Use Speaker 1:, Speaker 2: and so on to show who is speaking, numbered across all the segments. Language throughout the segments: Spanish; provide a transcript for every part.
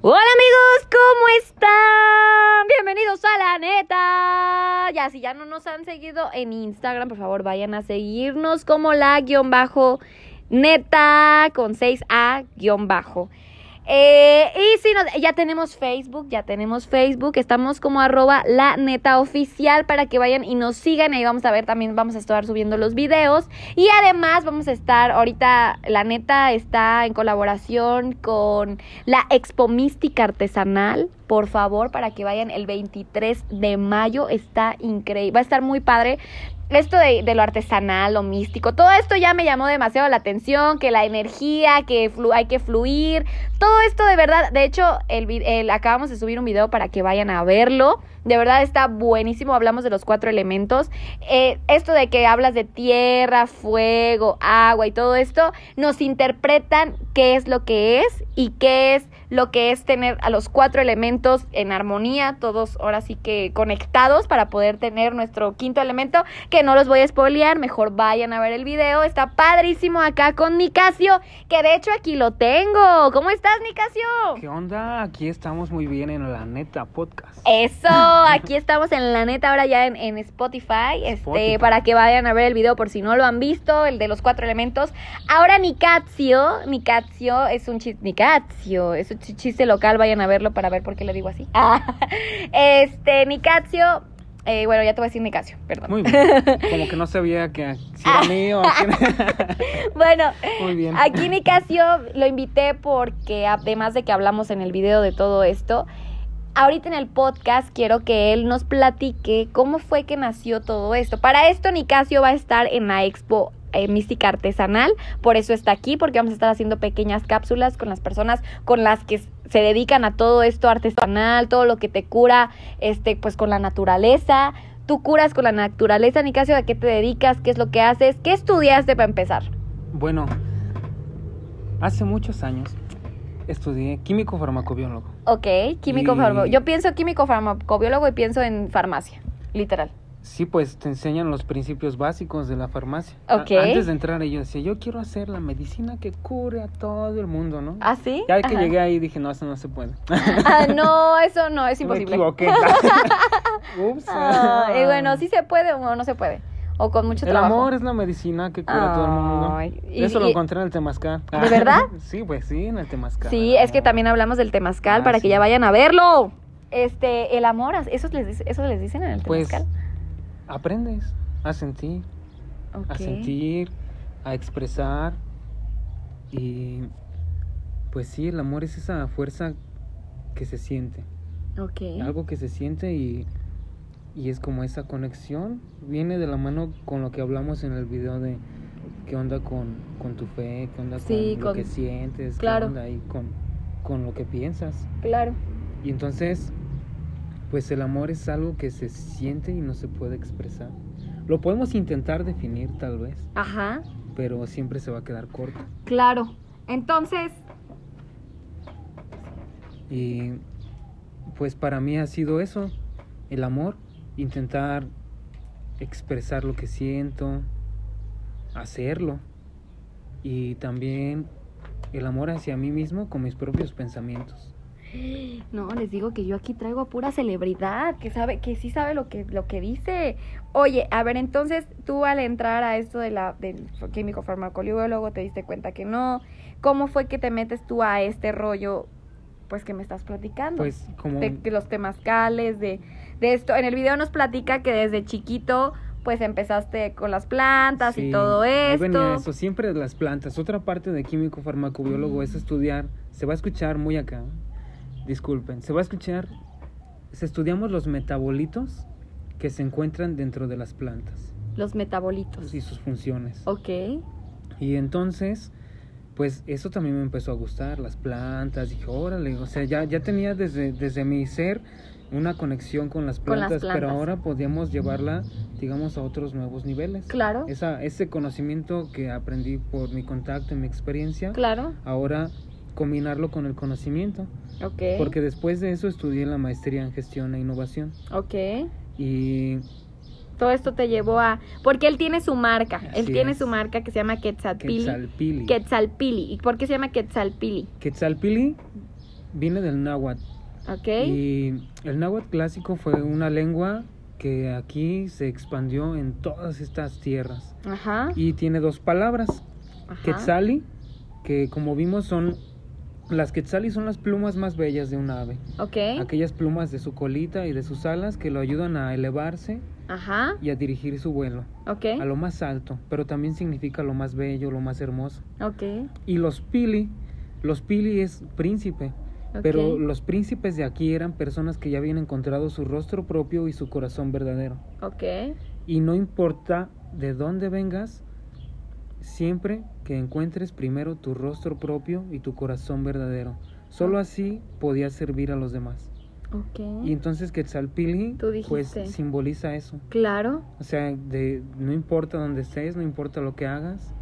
Speaker 1: Hola amigos, ¿cómo están? Bienvenidos a la neta. Ya, si ya no nos han seguido en Instagram, por favor vayan a seguirnos como la guion bajo neta con 6A guion bajo. Eh, y si no, ya tenemos Facebook, ya tenemos Facebook, estamos como arroba la neta oficial para que vayan y nos sigan. Ahí vamos a ver, también vamos a estar subiendo los videos. Y además vamos a estar, ahorita la neta está en colaboración con la Expo Mística Artesanal. Por favor, para que vayan el 23 de mayo. Está increíble, va a estar muy padre esto de, de, lo artesanal, lo místico, todo esto ya me llamó demasiado la atención, que la energía, que hay que fluir, todo esto de verdad, de hecho, el, el, acabamos de subir un video para que vayan a verlo, de verdad está buenísimo, hablamos de los cuatro elementos, eh, esto de que hablas de tierra, fuego, agua y todo esto, nos interpretan qué es lo que es y qué es lo que es tener a los cuatro elementos en armonía, todos ahora sí que conectados para poder tener nuestro quinto elemento, que no los voy a spoilear, mejor vayan a ver el video, está padrísimo acá con Nicasio, que de hecho aquí lo tengo. ¿Cómo estás, Nicasio?
Speaker 2: ¿Qué onda? Aquí estamos muy bien en la neta podcast.
Speaker 1: Eso, aquí estamos en la neta ahora ya en, en Spotify, este, Spotify. para que vayan a ver el video por si no lo han visto, el de los cuatro elementos. Ahora Nicasio, Nicasio es un chiste, Nicasio, es un chiste local, vayan a verlo para ver por qué le digo así. este, Nicasio, eh, bueno, ya te voy a decir Nicasio, perdón.
Speaker 2: Muy bien. Como que no sabía que si era mío.
Speaker 1: bueno, Muy bien. aquí Nicasio lo invité porque además de que hablamos en el video de todo esto, ahorita en el podcast quiero que él nos platique cómo fue que nació todo esto. Para esto Nicasio va a estar en la expo eh, mística artesanal, por eso está aquí, porque vamos a estar haciendo pequeñas cápsulas con las personas con las que se dedican a todo esto artesanal, todo lo que te cura, este, pues con la naturaleza. Tú curas con la naturaleza, Nicasio, ¿a qué te dedicas? ¿Qué es lo que haces? ¿Qué estudiaste para empezar?
Speaker 2: Bueno, hace muchos años estudié químico farmacobiólogo.
Speaker 1: Ok, químico y... farmacobiólogo. Yo pienso químico farmacobiólogo y pienso en farmacia, literal.
Speaker 2: Sí, pues te enseñan los principios básicos de la farmacia.
Speaker 1: Ok.
Speaker 2: A antes de entrar yo decía, yo quiero hacer la medicina que cure a todo el mundo, ¿no?
Speaker 1: ¿Ah, sí?
Speaker 2: Ya que Ajá. llegué ahí dije, no, eso no se puede.
Speaker 1: Ah, no, eso no, es imposible.
Speaker 2: Me equivoqué.
Speaker 1: Ups. Ah, y bueno, sí se puede o no se puede. O con mucho
Speaker 2: el
Speaker 1: trabajo.
Speaker 2: amor es la medicina que cura a todo el mundo.
Speaker 1: Y,
Speaker 2: Eso
Speaker 1: y,
Speaker 2: lo encontré en el Temazcal.
Speaker 1: ¿De verdad?
Speaker 2: sí, pues sí, en el Temazcal.
Speaker 1: Sí, es que también hablamos del Temazcal ah, para sí. que ya vayan a verlo. Este, el amor, ¿eso les, eso les dicen en el Temazcal?
Speaker 2: Pues, aprendes a sentir,
Speaker 1: okay.
Speaker 2: a sentir, a expresar y pues sí, el amor es esa fuerza que se siente.
Speaker 1: Okay.
Speaker 2: Algo que se siente y, y es como esa conexión, viene de la mano con lo que hablamos en el video de qué onda con, con tu fe, qué onda
Speaker 1: sí,
Speaker 2: con,
Speaker 1: con,
Speaker 2: lo que sientes,
Speaker 1: claro.
Speaker 2: qué onda ahí con, con lo que piensas.
Speaker 1: Claro.
Speaker 2: Y entonces pues el amor es algo que se siente y no se puede expresar. Lo podemos intentar definir tal vez.
Speaker 1: Ajá.
Speaker 2: Pero siempre se va a quedar corto.
Speaker 1: Claro. Entonces...
Speaker 2: Y pues para mí ha sido eso, el amor, intentar expresar lo que siento, hacerlo. Y también el amor hacia mí mismo con mis propios pensamientos.
Speaker 1: No, les digo que yo aquí traigo a pura celebridad, que sabe, que sí sabe lo que, lo que dice. Oye, a ver, entonces tú al entrar a esto de la, del químico farmacólogo te diste cuenta que no. ¿Cómo fue que te metes tú a este rollo, pues que me estás platicando?
Speaker 2: Pues como...
Speaker 1: De, de los temazcales, de, de esto. En el video nos platica que desde chiquito pues empezaste con las plantas
Speaker 2: sí,
Speaker 1: y todo esto.
Speaker 2: Venía eso, siempre las plantas. Otra parte de químico farmacobiólogo mm. es estudiar, se va a escuchar muy acá, disculpen, se va a escuchar, se estudiamos los metabolitos que se encuentran dentro de las plantas.
Speaker 1: Los metabolitos.
Speaker 2: Y sus funciones.
Speaker 1: Ok.
Speaker 2: Y entonces, pues eso también me empezó a gustar, las plantas, dije, órale, o sea, ya, ya tenía desde, desde mi ser una conexión con las, plantas,
Speaker 1: con las plantas,
Speaker 2: pero ahora podíamos llevarla, digamos, a otros nuevos niveles.
Speaker 1: Claro.
Speaker 2: Esa, ese conocimiento que aprendí por mi contacto y mi experiencia,
Speaker 1: claro.
Speaker 2: ahora combinarlo con el conocimiento.
Speaker 1: Okay.
Speaker 2: Porque después de eso estudié la maestría en gestión e innovación.
Speaker 1: Ok.
Speaker 2: Y
Speaker 1: todo esto te llevó a porque él tiene su marca,
Speaker 2: Así
Speaker 1: él tiene
Speaker 2: es.
Speaker 1: su marca que se llama Quetzalpili.
Speaker 2: Quetzalpili.
Speaker 1: Quetzalpili. ¿Y por qué se llama Quetzalpili?
Speaker 2: Quetzalpili viene del náhuatl.
Speaker 1: Ok.
Speaker 2: Y el náhuatl clásico fue una lengua que aquí se expandió en todas estas tierras.
Speaker 1: Ajá.
Speaker 2: Y tiene dos palabras.
Speaker 1: Ajá.
Speaker 2: Quetzali, que como vimos son... Las quetzali son las plumas más bellas de un ave.
Speaker 1: Ok.
Speaker 2: Aquellas plumas de su colita y de sus alas que lo ayudan a elevarse
Speaker 1: Ajá.
Speaker 2: y a dirigir su vuelo
Speaker 1: Ok.
Speaker 2: a lo más alto, pero también significa lo más bello, lo más hermoso.
Speaker 1: Ok.
Speaker 2: Y los pili, los pili es príncipe,
Speaker 1: ok.
Speaker 2: pero los príncipes de aquí eran personas que ya habían encontrado su rostro propio y su corazón verdadero.
Speaker 1: Ok.
Speaker 2: Y no importa de dónde vengas, siempre que encuentres primero tu rostro propio y tu corazón verdadero. Solo así podías servir a los demás.
Speaker 1: Ok.
Speaker 2: Y entonces Quetzalpili
Speaker 1: Tú
Speaker 2: pues simboliza eso.
Speaker 1: Claro.
Speaker 2: O sea, de, no importa dónde estés, no importa lo que hagas,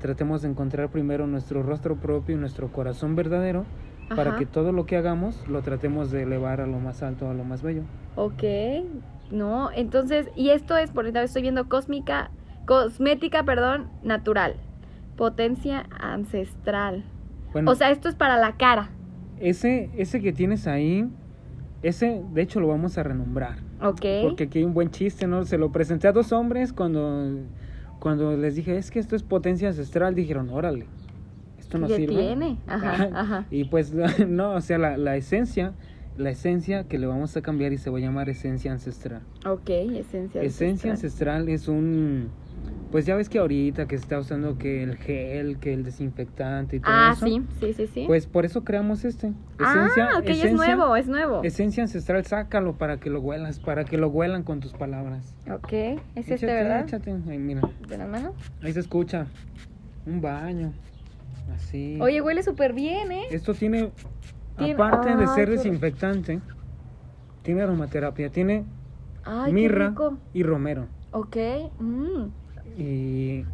Speaker 2: tratemos de encontrar primero nuestro rostro propio y nuestro corazón verdadero para que todo lo que hagamos lo tratemos de elevar a lo más alto, a lo más bello.
Speaker 1: Ok. No, entonces, y esto es, por ejemplo, estoy viendo cósmica, cosmética, perdón, natural. Potencia ancestral.
Speaker 2: Bueno,
Speaker 1: O sea, esto es para la cara.
Speaker 2: ese, ese que tienes ahí, ese de hecho lo vamos a renombrar.
Speaker 1: Ok.
Speaker 2: Porque aquí hay un buen chiste, ¿no? Se lo presenté a dos hombres cuando, cuando les dije, es que esto es potencia ancestral, dijeron, órale, esto no
Speaker 1: ¿Qué
Speaker 2: sirve.
Speaker 1: tiene? Ajá, ajá.
Speaker 2: Y pues no, o sea, la, la esencia, la esencia que le vamos a cambiar y se va a llamar esencia ancestral.
Speaker 1: Ok, esencia
Speaker 2: Esencia
Speaker 1: ancestral.
Speaker 2: ancestral es un, pues ya ves que ahorita que se está usando que el gel, que el desinfectante y todo
Speaker 1: Ah,
Speaker 2: eso.
Speaker 1: sí, sí, sí, sí.
Speaker 2: Pues por eso creamos este.
Speaker 1: ah, ok, es nuevo, es nuevo.
Speaker 2: Esencia ancestral, sácalo para que lo huelas, para que lo huelan con tus palabras.
Speaker 1: Ok, es este,
Speaker 2: Échate,
Speaker 1: ¿verdad?
Speaker 2: Échate, Ay, mira,
Speaker 1: De las manos.
Speaker 2: ahí se escucha. Un baño. Así.
Speaker 1: Oye, huele súper bien, ¿eh?
Speaker 2: Esto tiene,
Speaker 1: Tiene-
Speaker 2: aparte de ser desinfectante, tiene aromaterapia, tiene
Speaker 1: Ay,
Speaker 2: mirra y romero.
Speaker 1: Ok, mm,
Speaker 2: Y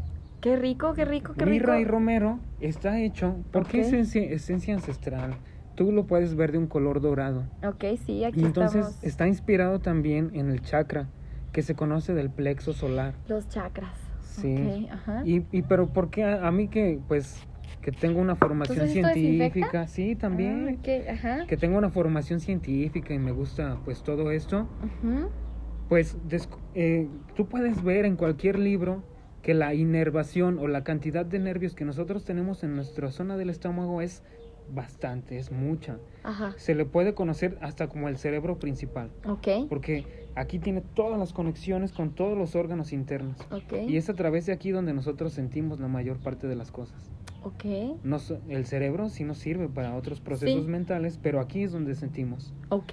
Speaker 1: qué rico, qué rico, qué
Speaker 2: mirra y
Speaker 1: rico.
Speaker 2: romero está hecho, porque
Speaker 1: Ok.
Speaker 2: es esencia, ancestral. Tú lo puedes ver de un color dorado.
Speaker 1: Ok, sí, aquí
Speaker 2: Y entonces
Speaker 1: estamos.
Speaker 2: está inspirado también en el chakra, que se conoce del plexo solar.
Speaker 1: Los chakras.
Speaker 2: Sí.
Speaker 1: Ajá.
Speaker 2: Y, y pero ¿por qué a, a mí que pues que tengo una formación
Speaker 1: Entonces, ¿esto desinfecta?
Speaker 2: científica? Sí, también.
Speaker 1: Ah, ajá.
Speaker 2: Que tengo una formación científica y me gusta pues todo esto.
Speaker 1: Ujú.
Speaker 2: Pues eh, tú puedes ver en cualquier libro que la inervación o la cantidad de nervios que nosotros tenemos en nuestra zona del estómago es bastante, es mucha.
Speaker 1: Ajá.
Speaker 2: Se le puede conocer hasta como el cerebro principal,
Speaker 1: Ok.
Speaker 2: porque aquí tiene todas las conexiones con todos los órganos internos.
Speaker 1: Ok.
Speaker 2: Y es a través de aquí donde nosotros sentimos la mayor parte de las cosas.
Speaker 1: Ok.
Speaker 2: No, so- el cerebro sí nos sirve para otros procesos
Speaker 1: Sí.
Speaker 2: mentales, pero aquí es donde sentimos.
Speaker 1: Ok.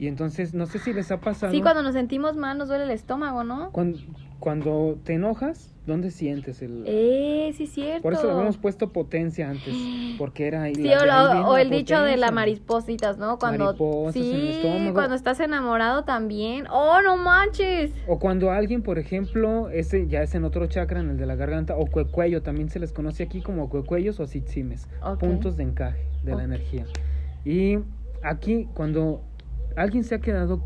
Speaker 2: Y entonces, no sé si les ha pasado.
Speaker 1: Sí, cuando nos sentimos mal nos duele el estómago, ¿no?
Speaker 2: Cuando, cuando te enojas, ¿dónde sientes el...?
Speaker 1: Eh, sí, cierto.
Speaker 2: Por eso le habíamos puesto potencia antes, porque era ahí.
Speaker 1: Sí,
Speaker 2: la-
Speaker 1: o, lo-
Speaker 2: ahí
Speaker 1: o el dicho de la
Speaker 2: potencia.
Speaker 1: maripositas, ¿no? Cuando
Speaker 2: Mariposas en el
Speaker 1: sí,
Speaker 2: estómago.
Speaker 1: cuando estás enamorado también. Oh, no manches.
Speaker 2: O cuando alguien, por ejemplo, ese ya es en otro chakra, en el de la garganta, o cuecuello, también se les conoce aquí como cuecuellos o sitzimes, puntos de encaje de la energía. Y aquí, cuando alguien se ha quedado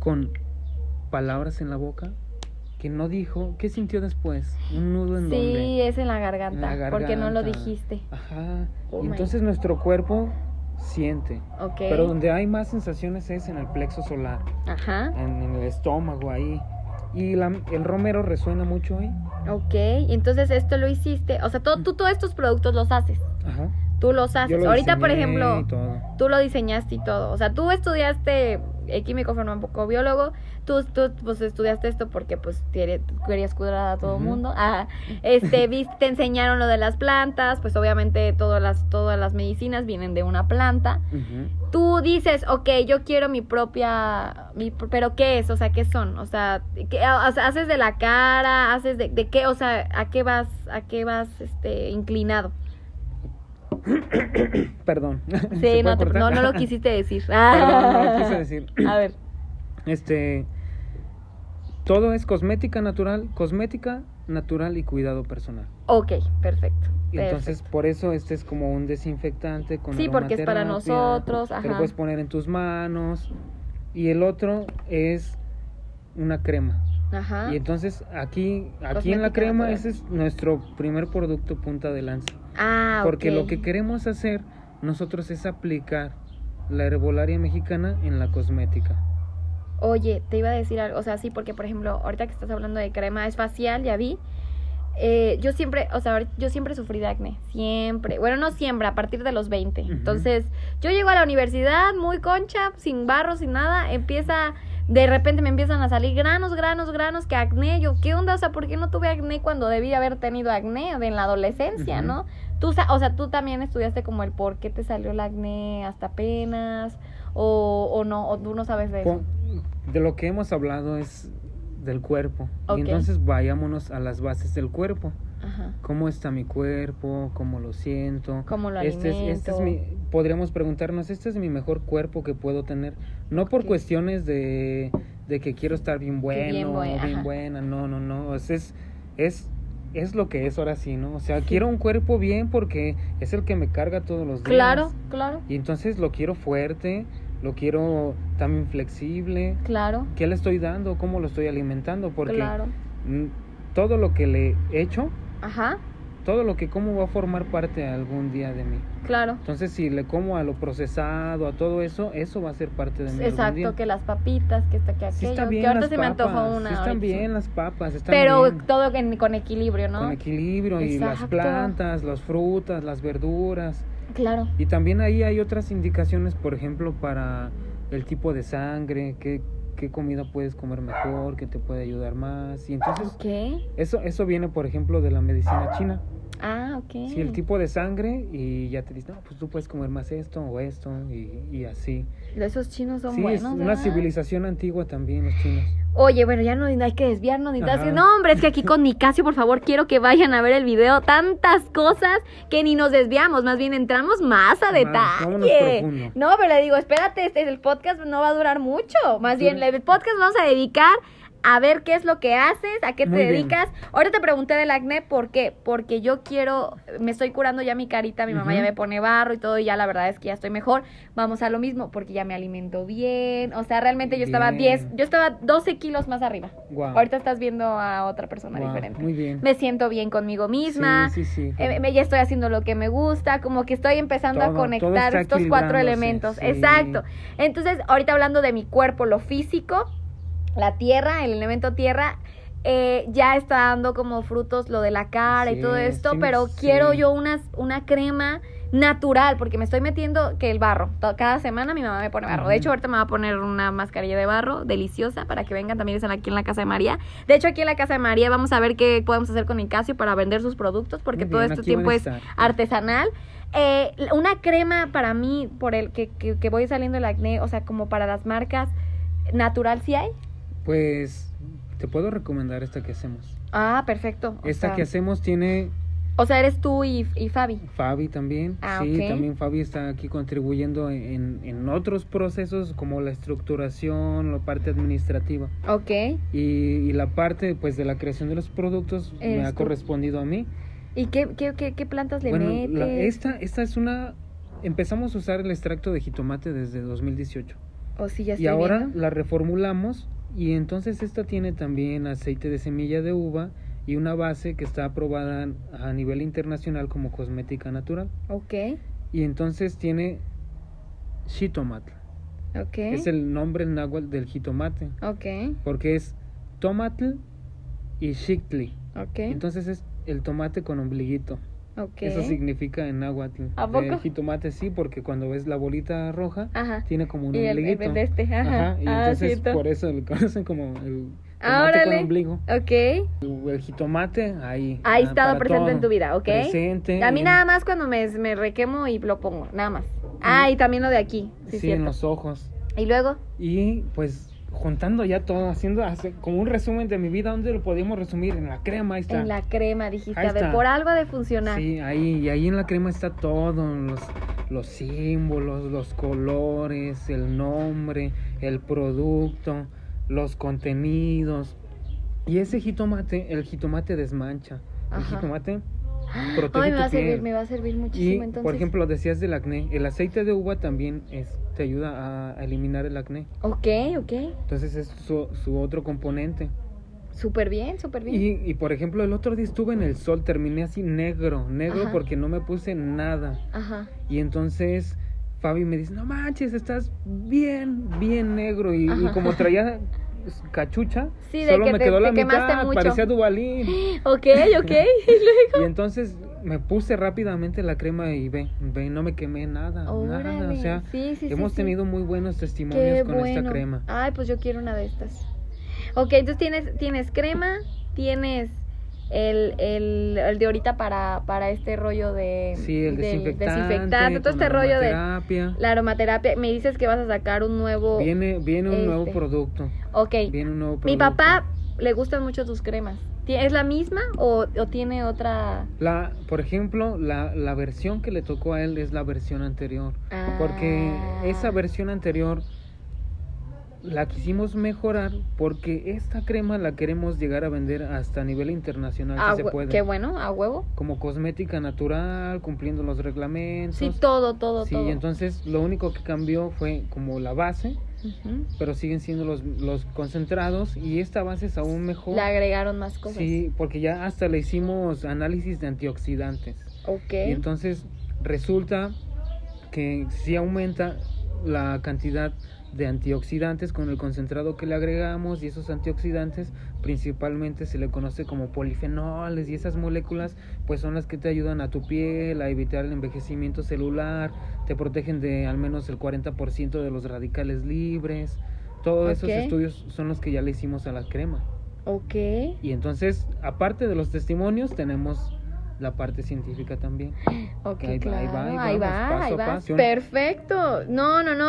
Speaker 2: con palabras en la boca que no dijo, ¿qué sintió después? Un nudo en
Speaker 1: Sí,
Speaker 2: donde.
Speaker 1: es en la garganta,
Speaker 2: En la
Speaker 1: porque no lo
Speaker 2: garganta.
Speaker 1: dijiste.
Speaker 2: Ajá.
Speaker 1: Oh
Speaker 2: y entonces nuestro cuerpo siente.
Speaker 1: Ok.
Speaker 2: Pero donde hay más sensaciones es en el plexo solar,
Speaker 1: Ajá.
Speaker 2: en, en el estómago ahí. Y la- el romero resuena mucho ahí.
Speaker 1: Ok, entonces esto lo hiciste, o sea, todo, tú todos estos productos los haces,
Speaker 2: Ajá.
Speaker 1: Tú los haces.
Speaker 2: lo
Speaker 1: Ahorita, por ejemplo, tú lo diseñaste y todo, o sea, tú estudiaste químico farmacobiólogo, tú, tú pues estudiaste esto porque pues querías cuidar a todo el mundo, este, viste, te enseñaron lo de las plantas, pues obviamente todas las, todas las medicinas vienen de una planta. Tú dices, ok, yo quiero mi propia, mi, pero ¿qué es? O sea, ¿qué son? O sea, ¿qué, o sea, haces de la cara, haces de, de qué, o sea, ¿a qué vas, a qué vas, este, inclinado?
Speaker 2: Perdón. ¿Se
Speaker 1: Sí, no, te- no, no lo quisiste decir.
Speaker 2: Perdón, no lo quise decir.
Speaker 1: A ver,
Speaker 2: Este. Todo es cosmética natural, cosmética natural y cuidado personal.
Speaker 1: ok, perfecto.
Speaker 2: Y entonces
Speaker 1: perfecto.
Speaker 2: por eso este es como un desinfectante con
Speaker 1: Sí, porque es para nosotros,
Speaker 2: Te lo puedes poner en tus manos. Y el otro es una crema.
Speaker 1: Ajá.
Speaker 2: Y entonces aquí, aquí en la crema
Speaker 1: natural.
Speaker 2: ese es nuestro primer producto punta de lanza.
Speaker 1: Ah,
Speaker 2: Porque lo que queremos hacer nosotros es aplicar la herbolaria mexicana en la cosmética.
Speaker 1: Oye, te iba a decir algo, o sea, sí, porque por ejemplo, ahorita que estás hablando de crema es facial, ya vi. Eh, yo siempre, o sea, yo siempre sufrí de acné, siempre. Bueno, no siempre, a partir de los 20.
Speaker 2: Ujú.
Speaker 1: Entonces, yo llego a la universidad muy concha, sin barro, sin nada, empieza, de repente me empiezan a salir granos, granos, granos, que acné. Yo, ¿qué onda? O sea, ¿por qué no tuve acné cuando debí haber tenido acné en la adolescencia, no? Tú, o sea, tú también estudiaste como el por qué te salió el acné hasta apenas, o, o no, o tú no sabes de eso.
Speaker 2: De lo que hemos hablado es del cuerpo. Y entonces vayámonos a las bases del cuerpo.
Speaker 1: Ajá.
Speaker 2: ¿Cómo está mi cuerpo? ¿Cómo lo siento?
Speaker 1: ¿Cómo lo
Speaker 2: este es, este es mi,
Speaker 1: alimento?
Speaker 2: Podríamos preguntarnos, este es mi mejor cuerpo que puedo tener. No por cuestiones de, de que quiero estar bien bueno,
Speaker 1: bien
Speaker 2: bien,
Speaker 1: bue- ajá.
Speaker 2: buena, no, no, no. Es, es, es lo que es ahora sí, ¿no? O sea,
Speaker 1: Sí.
Speaker 2: quiero un cuerpo bien porque es el que me carga todos los días.
Speaker 1: Claro, claro,
Speaker 2: Y entonces lo quiero fuerte, lo quiero también flexible.
Speaker 1: claro,
Speaker 2: ¿Qué le estoy dando? ¿Cómo lo estoy alimentando? Porque
Speaker 1: claro.
Speaker 2: todo lo que le he hecho,
Speaker 1: Ajá,
Speaker 2: todo lo que como va a formar parte algún día de mí.
Speaker 1: claro.
Speaker 2: Entonces, si le como a lo procesado, a todo eso, eso va a ser parte de mí. algún
Speaker 1: Exacto,
Speaker 2: día.
Speaker 1: que las papitas, que está que
Speaker 2: Sí
Speaker 1: aquello.
Speaker 2: está bien
Speaker 1: que ahorita
Speaker 2: las
Speaker 1: se me
Speaker 2: papas,
Speaker 1: antojó una.
Speaker 2: sí están bien las papas, están
Speaker 1: Pero
Speaker 2: bien.
Speaker 1: todo en- con equilibrio, ¿no?
Speaker 2: Con equilibrio y las plantas, las frutas, las verduras.
Speaker 1: Claro.
Speaker 2: Y también ahí hay otras indicaciones, por ejemplo, para el tipo de sangre, qué, qué comida puedes comer mejor, qué te puede ayudar más. Y entonces, eso, eso viene, por ejemplo, de la medicina china.
Speaker 1: Ah, ok.
Speaker 2: Sí, el tipo de sangre y ya te dicen, no, pues tú puedes comer más esto o esto y, y así.
Speaker 1: Esos chinos son
Speaker 2: sí,
Speaker 1: buenos.
Speaker 2: es una
Speaker 1: ¿verdad?
Speaker 2: civilización antigua también, los chinos.
Speaker 1: Oye, bueno, ya no hay que desviarnos ni tal. No, hombre, es que aquí con Nicasio, por favor, quiero que vayan a ver el video. Tantas cosas que ni nos desviamos, más bien entramos más a detalle. No, pero le digo, espérate, este, el podcast no va a durar mucho. Más
Speaker 2: Sí.
Speaker 1: bien, el podcast vamos a dedicar a ver qué es lo que haces, a qué te
Speaker 2: Muy bien.
Speaker 1: dedicas. Ahorita te pregunté del acné, ¿por qué? Porque yo quiero, me estoy curando ya mi carita, mi mamá ya me pone barro y todo, y ya la verdad es que ya estoy mejor. Vamos a lo mismo, porque ya me alimento bien. O sea, realmente yo estaba
Speaker 2: Bien.
Speaker 1: 10, yo estaba 12 kilos más arriba. Ahorita estás viendo a otra persona diferente.
Speaker 2: Muy bien.
Speaker 1: Me siento bien conmigo misma.
Speaker 2: Sí, sí, sí.
Speaker 1: eh, me- ya estoy haciendo lo que me gusta, como que estoy empezando
Speaker 2: Todo,
Speaker 1: a conectar estos cuatro elementos. Exacto. Entonces, ahorita hablando de mi cuerpo, lo físico, la tierra, el elemento tierra, eh, ya está dando como frutos lo de la cara y todo esto,
Speaker 2: sí,
Speaker 1: pero
Speaker 2: sí.
Speaker 1: quiero yo unas, una crema natural, porque me estoy metiendo que el barro. Cada semana mi mamá me pone barro. De hecho, ahorita me va a poner una mascarilla de barro deliciosa para que vengan también aquí en la casa de María. De hecho, aquí en la casa de María vamos a ver qué podemos hacer con Nicasio para vender sus productos, porque todo este tiempo es artesanal. Eh, una crema para mí, por el que, que, que voy saliendo el acné, o sea, como para las marcas, natural sí hay.
Speaker 2: Pues te puedo recomendar esta que hacemos.
Speaker 1: Ah, perfecto. O
Speaker 2: Esta
Speaker 1: sea,
Speaker 2: que hacemos tiene
Speaker 1: o sea, eres tú y, y Fabi.
Speaker 2: Fabi también.
Speaker 1: Ah,
Speaker 2: sí, también Fabi está aquí contribuyendo en, en otros procesos como la estructuración, la parte administrativa.
Speaker 1: Ok.
Speaker 2: Y, y la parte pues de la creación de los productos me ha
Speaker 1: tú.
Speaker 2: correspondido a mí.
Speaker 1: ¿Y qué, qué, qué, qué plantas le
Speaker 2: bueno,
Speaker 1: metes?
Speaker 2: la- esta, esta es una... Empezamos a usar el extracto de jitomate desde 2018.
Speaker 1: O si ya estoy
Speaker 2: Y ahora
Speaker 1: viendo.
Speaker 2: la reformulamos y entonces esta tiene también aceite de semilla de uva y una base que está aprobada a nivel internacional como cosmética natural.
Speaker 1: Ok,
Speaker 2: Y entonces tiene shitomatl.
Speaker 1: ok.
Speaker 2: Es el nombre en náhuatl del jitomate,
Speaker 1: Ok,
Speaker 2: porque es tomatl y xictli.
Speaker 1: ok,
Speaker 2: Entonces es el tomate con ombliguito.
Speaker 1: Ok.
Speaker 2: Eso significa en náhuatl.
Speaker 1: ¿A
Speaker 2: El
Speaker 1: poco?
Speaker 2: jitomate sí, porque cuando ves la bolita roja,
Speaker 1: Ajá.
Speaker 2: tiene como un
Speaker 1: Y el, el este, ajá.
Speaker 2: Ajá, y
Speaker 1: Ah,
Speaker 2: entonces
Speaker 1: cierto.
Speaker 2: por eso lo conocen como el
Speaker 1: Ah,
Speaker 2: tomate con
Speaker 1: órale.
Speaker 2: ombligo.
Speaker 1: Ok.
Speaker 2: El, el jitomate, ahí.
Speaker 1: Ahí
Speaker 2: ah, para
Speaker 1: presente
Speaker 2: todo.
Speaker 1: en tu vida, ¿ok?
Speaker 2: Presente.
Speaker 1: A mí
Speaker 2: en-
Speaker 1: nada más cuando me, me requemo y lo pongo, nada más. Ah, y también lo de aquí, sí,
Speaker 2: Sí, en los ojos.
Speaker 1: Y luego,
Speaker 2: Y pues juntando ya todo, haciendo hace- como un resumen de mi vida, ¿dónde lo podíamos resumir? En la crema, ahí está.
Speaker 1: en la crema dijiste, a ver, por algo ha de funcionar.
Speaker 2: Sí, ahí, y ahí en la crema está todo, los, los símbolos, los colores, el nombre, el producto, los contenidos. Y ese jitomate, el jitomate desmancha. El
Speaker 1: Ajá.
Speaker 2: jitomate protege
Speaker 1: Ay, me va a servir, me va a servir
Speaker 2: Y,
Speaker 1: muchísimo entonces.
Speaker 2: por ejemplo, decías del acné, el aceite de uva también es, te ayuda a eliminar el acné.
Speaker 1: Ok, ok.
Speaker 2: Entonces es su, su otro componente.
Speaker 1: Súper bien, súper bien.
Speaker 2: Y, y por ejemplo, el otro día estuve en el sol, terminé así negro, negro
Speaker 1: Ajá.
Speaker 2: porque no me puse nada.
Speaker 1: Ajá.
Speaker 2: Y entonces Fabi me dice, no manches, estás bien, bien negro. Y, como traía cachucha,
Speaker 1: Sí, de
Speaker 2: solo
Speaker 1: que
Speaker 2: me
Speaker 1: te-
Speaker 2: quedó
Speaker 1: te
Speaker 2: la mitad,
Speaker 1: mucho.
Speaker 2: parecía Dubalín.
Speaker 1: Ok, ok. Y luego.
Speaker 2: y entonces me puse rápidamente la crema y ve, ve, no me quemé nada, nada. O
Speaker 1: Órale,
Speaker 2: sea,
Speaker 1: sí, sí, sí,
Speaker 2: hemos
Speaker 1: sí.
Speaker 2: tenido muy buenos testimonios
Speaker 1: Qué
Speaker 2: con
Speaker 1: bueno.
Speaker 2: esta crema.
Speaker 1: Ay, pues yo quiero una de estas. Ok, entonces tienes, tienes crema, tienes el, el, el de ahorita para, para este rollo de
Speaker 2: Sí, el desinfectante,
Speaker 1: desinfectante, todo este rollo de
Speaker 2: aromaterapia.
Speaker 1: la aromaterapia. Me dices que vas a sacar un nuevo.
Speaker 2: Viene, viene un nuevo
Speaker 1: este.
Speaker 2: producto.
Speaker 1: ok.
Speaker 2: Viene un nuevo producto.
Speaker 1: Mi papá le gustan mucho tus cremas. ¿Ti- ¿Es la misma o, o tiene otra?
Speaker 2: La, por ejemplo, la, la versión que le tocó a él es la versión anterior. Porque
Speaker 1: Ah.
Speaker 2: esa versión anterior la quisimos mejorar porque esta crema la queremos llegar a vender hasta a nivel internacional si se puede.
Speaker 1: Qué bueno, a huevo.
Speaker 2: Como cosmética natural, cumpliendo los reglamentos.
Speaker 1: Sí, todo, todo,
Speaker 2: Sí,
Speaker 1: todo.
Speaker 2: entonces lo único que cambió fue como la base, pero siguen siendo los, los concentrados y esta base es aún mejor.
Speaker 1: Le agregaron más cosas.
Speaker 2: Sí, porque ya hasta le hicimos análisis de antioxidantes.
Speaker 1: Ok.
Speaker 2: Y entonces resulta que sí aumenta la cantidad de antioxidantes con el concentrado que le agregamos y esos antioxidantes principalmente se le conoce como polifenoles y esas moléculas pues son las que te ayudan a tu piel a evitar el envejecimiento celular, te protegen de al menos el 40% de los radicales libres. Todos esos estudios son los que ya le hicimos a la crema.
Speaker 1: Ok.
Speaker 2: Y entonces, aparte de los testimonios, tenemos la parte científica también.
Speaker 1: Ok,
Speaker 2: ahí va, ahí
Speaker 1: claro,
Speaker 2: va, ahí
Speaker 1: va,
Speaker 2: paso
Speaker 1: ahí va.
Speaker 2: paso.
Speaker 1: Perfecto. No, no, no.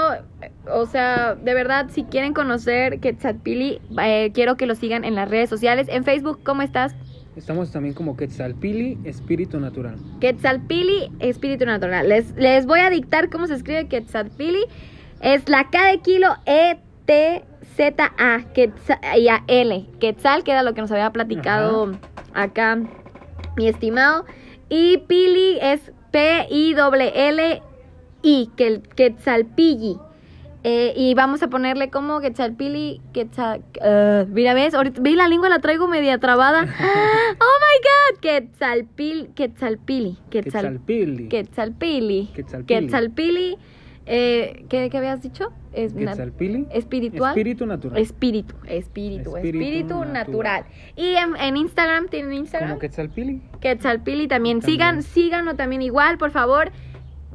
Speaker 1: O sea, de verdad, si quieren conocer Quetzalpili, eh, quiero que lo sigan en las redes sociales. En Facebook, ¿cómo estás?
Speaker 2: Estamos también como Quetzalpili, espíritu natural.
Speaker 1: Quetzalpili, espíritu natural. Les, les voy a dictar cómo se escribe Quetzalpili. Es la K de kilo E T Z A Quetzal, y a L. Quetzal, que era lo que nos había platicado acá mi estimado. Y Pili es P I L L I, que el Quetzalpilli. Eh, y vamos a ponerle como Quetzalpili, Quetzal... uh, mira, ¿ves? Ahorita, vi la lengua la traigo media trabada. ¡Oh, my God! Quetzalpil, Quetzalpili. Quetzal,
Speaker 2: Quetzalpili.
Speaker 1: Quetzalpili.
Speaker 2: Quetzalpili.
Speaker 1: Quetzalpili. Eh, ¿qué, ¿Qué habías dicho? Es
Speaker 2: Quetzalpili.
Speaker 1: espiritual.
Speaker 2: Espíritu natural.
Speaker 1: Espíritu, espíritu, espíritu,
Speaker 2: Espíritu
Speaker 1: natural.
Speaker 2: natural.
Speaker 1: Y en, en Instagram, ¿tienen Instagram?
Speaker 2: Como Quetzalpili.
Speaker 1: Quetzalpili también.
Speaker 2: También.
Speaker 1: Sigan, síganlo también igual, por favor.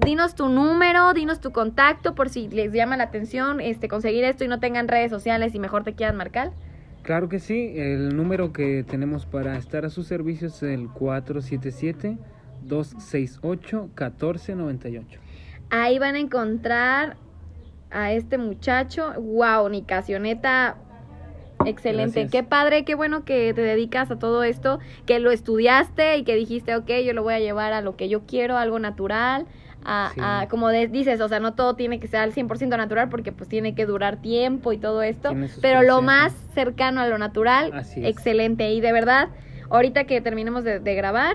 Speaker 1: Dinos tu número, dinos tu contacto por si les llama la atención este conseguir esto y no tengan redes sociales y mejor te quieran marcar.
Speaker 2: Claro que sí. El número que tenemos para estar a sus servicios es el 477-268-1498.
Speaker 1: Ahí van a encontrar a este muchacho. Wow, Nicasioneta. Excelente,
Speaker 2: Gracias.
Speaker 1: qué padre, qué bueno que te dedicas a todo esto, que lo estudiaste y que dijiste, ok, yo lo voy a llevar a lo que yo quiero, algo natural, a,
Speaker 2: Sí.
Speaker 1: a- como de- dices, o sea, no todo tiene que ser al 100% natural porque pues tiene que durar tiempo y todo esto, pero lo más cercano a lo natural,
Speaker 2: Así
Speaker 1: excelente, y de verdad, ahorita que terminemos de, de grabar,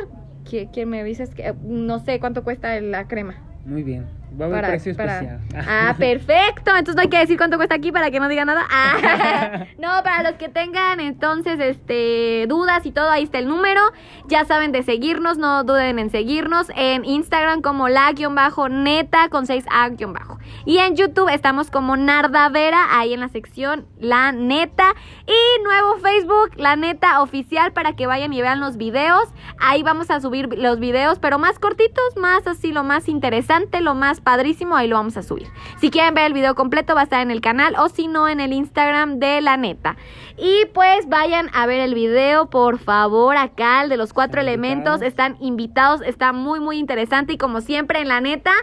Speaker 1: ¿qui- ¿quién me dices que no sé cuánto cuesta la crema?
Speaker 2: Muy bien. Va a haber
Speaker 1: Para-
Speaker 2: precio
Speaker 1: para-
Speaker 2: especial.
Speaker 1: Ah, perfecto. Entonces no hay que decir cuánto cuesta aquí para que no diga nada. Ah, no, para los que tengan entonces este dudas y todo, ahí está el número. Ya saben de seguirnos, no duden en seguirnos en Instagram como la-neta con 6a-bajo. Y en YouTube estamos como Nardavera, ahí en la sección La Neta. Y nuevo Facebook, La Neta Oficial, para que vayan y vean los videos. Ahí vamos a subir los videos, pero más cortitos, más así, lo más interesante, lo más padrísimo, ahí lo vamos a subir. Si quieren ver el video completo, va a estar en el canal o si no, en el Instagram de La Neta. Y pues vayan a ver el video, por favor, acá, el de los cuatro
Speaker 2: Están
Speaker 1: elementos.
Speaker 2: invitados.
Speaker 1: Están invitados, está muy, muy interesante y como siempre en La Neta.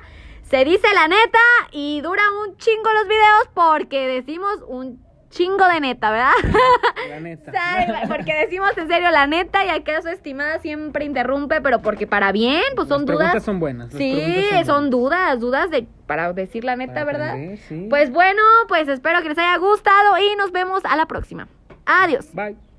Speaker 1: Se dice la neta y dura un chingo los videos porque decimos un chingo de neta, ¿verdad?
Speaker 2: La neta.
Speaker 1: Sabe, porque decimos en serio la neta y acá su estimada siempre interrumpe, pero porque para bien, pues son
Speaker 2: Las
Speaker 1: dudas.
Speaker 2: son buenas. las
Speaker 1: Sí, son,
Speaker 2: buenas.
Speaker 1: dudas, dudas de para decir la neta,
Speaker 2: Para
Speaker 1: ¿verdad?
Speaker 2: aprender, sí.
Speaker 1: Pues bueno, pues espero que les haya gustado y nos vemos a la próxima. Adiós.
Speaker 2: Bye.